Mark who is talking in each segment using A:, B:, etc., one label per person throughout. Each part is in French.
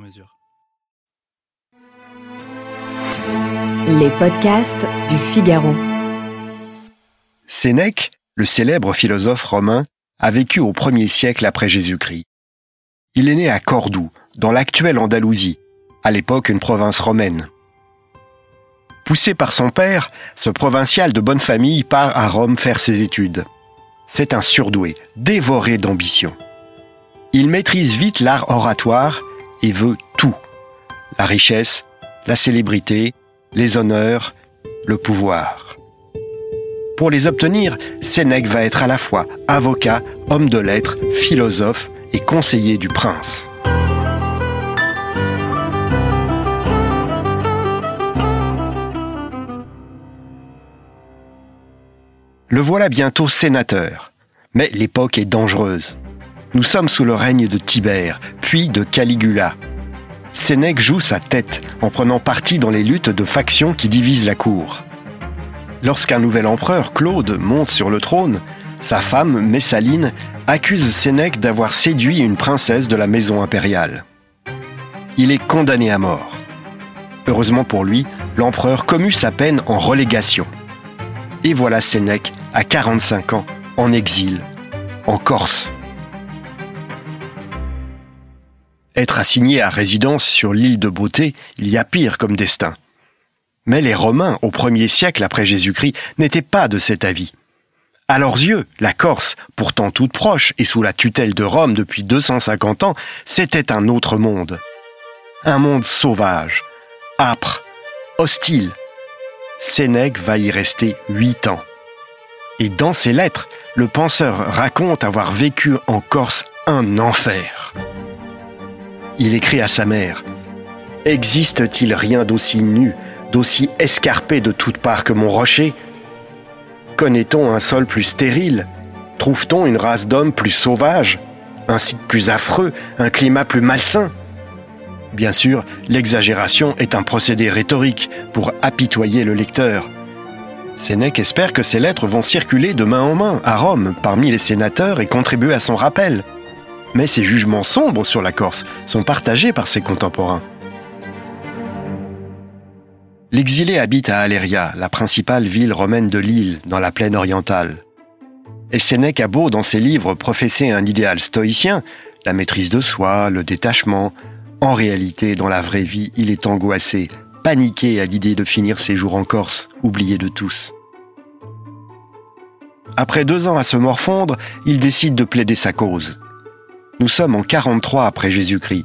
A: mesure.
B: Les podcasts du Figaro.
C: Sénèque, le célèbre philosophe romain, a vécu au 1er siècle après Jésus-Christ. Il est né à Cordoue, dans l'actuelle Andalousie, à l'époque une province romaine. Poussé par son père, ce provincial de bonne famille part à Rome faire ses études. C'est un surdoué, dévoré d'ambition. Il maîtrise vite l'art oratoire et veut tout. La richesse, la célébrité, les honneurs, le pouvoir. Pour les obtenir, Sénèque va être à la fois avocat, homme de lettres, philosophe et conseiller du prince. Le voilà bientôt sénateur. Mais l'époque est dangereuse. Nous sommes sous le règne de Tibère, puis de Caligula. Sénèque joue sa tête en prenant parti dans les luttes de factions qui divisent la cour. Lorsqu'un nouvel empereur, Claude, monte sur le trône, sa femme, Messaline, accuse Sénèque d'avoir séduit une princesse de la maison impériale. Il est condamné à mort. Heureusement pour lui, l'empereur commut sa peine en relégation. Et voilà Sénèque, à 45 ans, en exil, en Corse. Être assigné à résidence sur l'île de Beauté, il y a pire comme destin. Mais les Romains, au premier siècle après Jésus-Christ, n'étaient pas de cet avis. À leurs yeux, la Corse, pourtant toute proche et sous la tutelle de Rome depuis 250 ans, c'était un autre monde. Un monde sauvage, âpre, hostile. Sénèque va y rester huit ans. Et dans ses lettres, le penseur raconte avoir vécu en Corse un enfer. Il écrit à sa mère. Existe-t-il rien d'aussi nu, d'aussi escarpé de toutes parts que mon rocher? Connaît-on un sol plus stérile? Trouve-t-on une race d'hommes plus sauvage Un site plus affreux? Un climat plus malsain? Bien sûr, l'exagération est un procédé rhétorique pour apitoyer le lecteur. Sénèque espère que ces lettres vont circuler de main en main à Rome parmi les sénateurs et contribuer à son rappel. Mais ces jugements sombres sur la Corse sont partagés par ses contemporains. L'exilé habite à Aléria, la principale ville romaine de l'île, dans la plaine orientale. Et Sénèque a beau, dans ses livres, professer un idéal stoïcien, la maîtrise de soi, le détachement, en réalité, dans la vraie vie, il est angoissé, paniqué à l'idée de finir ses jours en Corse, oublié de tous. Après deux ans à se morfondre, il décide de plaider sa cause. Nous sommes en 43 après Jésus-Christ.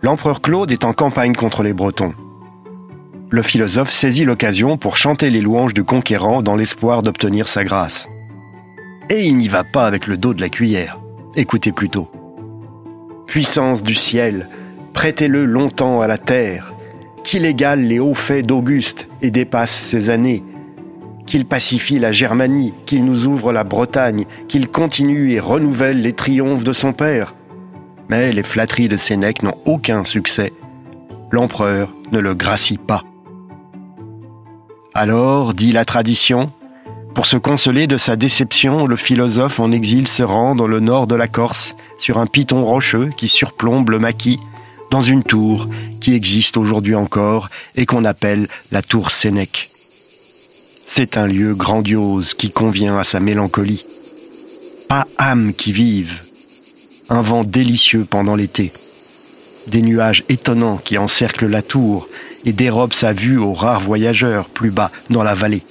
C: L'empereur Claude est en campagne contre les Bretons. Le philosophe saisit l'occasion pour chanter les louanges du conquérant dans l'espoir d'obtenir sa grâce. Et il n'y va pas avec le dos de la cuillère. Écoutez plutôt. Puissance du ciel, prêtez-le longtemps à la terre, qu'il égale les hauts faits d'Auguste et dépasse ses années, qu'il pacifie la Germanie, qu'il nous ouvre la Bretagne, qu'il continue et renouvelle les triomphes de son père. Mais les flatteries de Sénèque n'ont aucun succès. L'empereur ne le gracie pas. Alors, dit la tradition, pour se consoler de sa déception, le philosophe en exil se rend dans le nord de la Corse, sur un piton rocheux qui surplombe le maquis, dans une tour qui existe aujourd'hui encore et qu'on appelle la tour Sénèque. C'est un lieu grandiose qui convient à sa mélancolie. Pas âme qui vive. Un vent délicieux pendant l'été. Des nuages étonnants qui encerclent la tour et dérobent sa vue aux rares voyageurs plus bas dans la vallée.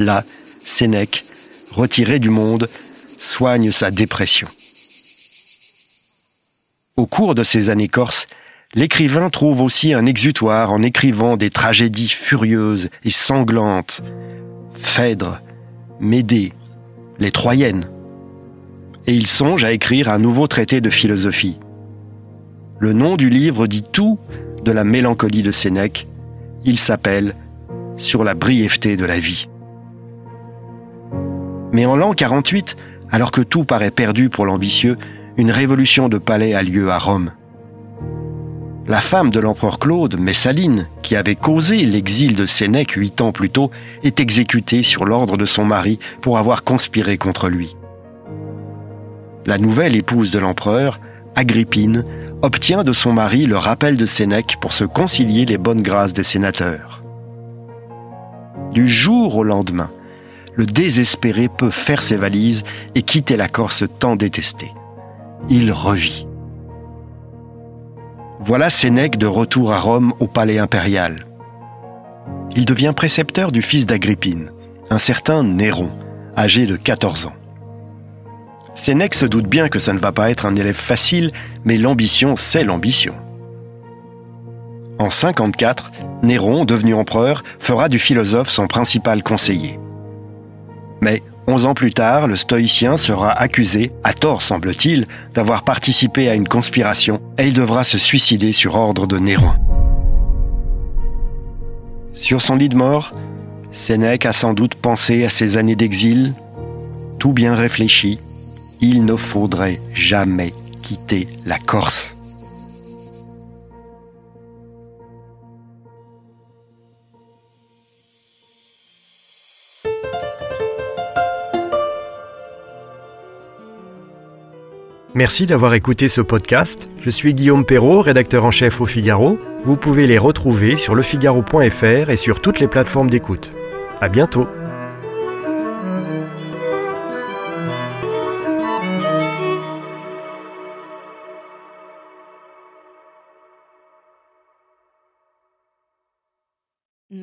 C: Là, Sénèque, retiré du monde, soigne sa dépression. Au cours de ces années corses, l'écrivain trouve aussi un exutoire en écrivant des tragédies furieuses et sanglantes. Phèdre, Médée, les Troyennes. Et il songe à écrire un nouveau traité de philosophie. Le nom du livre dit tout de la mélancolie de Sénèque. Il s'appelle Sur la brièveté de la vie. Mais en l'an 48, alors que tout paraît perdu pour l'ambitieux, une révolution de palais a lieu à Rome. La femme de l'empereur Claude, Messaline, qui avait causé l'exil de Sénèque huit ans plus tôt, est exécutée sur l'ordre de son mari pour avoir conspiré contre lui. La nouvelle épouse de l'empereur, Agrippine, obtient de son mari le rappel de Sénèque pour se concilier les bonnes grâces des sénateurs. Du jour au lendemain, le désespéré peut faire ses valises et quitter la Corse tant détestée. Il revit. Voilà Sénèque de retour à Rome au palais impérial. Il devient précepteur du fils d'Agrippine, un certain Néron, âgé de 14 ans. Sénèque se doute bien que ça ne va pas être un élève facile, mais l'ambition, c'est l'ambition. En 54, Néron, devenu empereur, fera du philosophe son principal conseiller. Mais Onze ans plus tard, le stoïcien sera accusé, à tort semble-t-il, d'avoir participé à une conspiration et il devra se suicider sur ordre de Néron. Sur son lit de mort, Sénèque a sans doute pensé à ses années d'exil. Tout bien réfléchi, il ne faudrait jamais quitter la Corse.
D: Merci d'avoir écouté ce podcast. Je suis Guillaume Perrault, rédacteur en chef au Figaro. Vous pouvez les retrouver sur lefigaro.fr et sur toutes les plateformes d'écoute. À bientôt!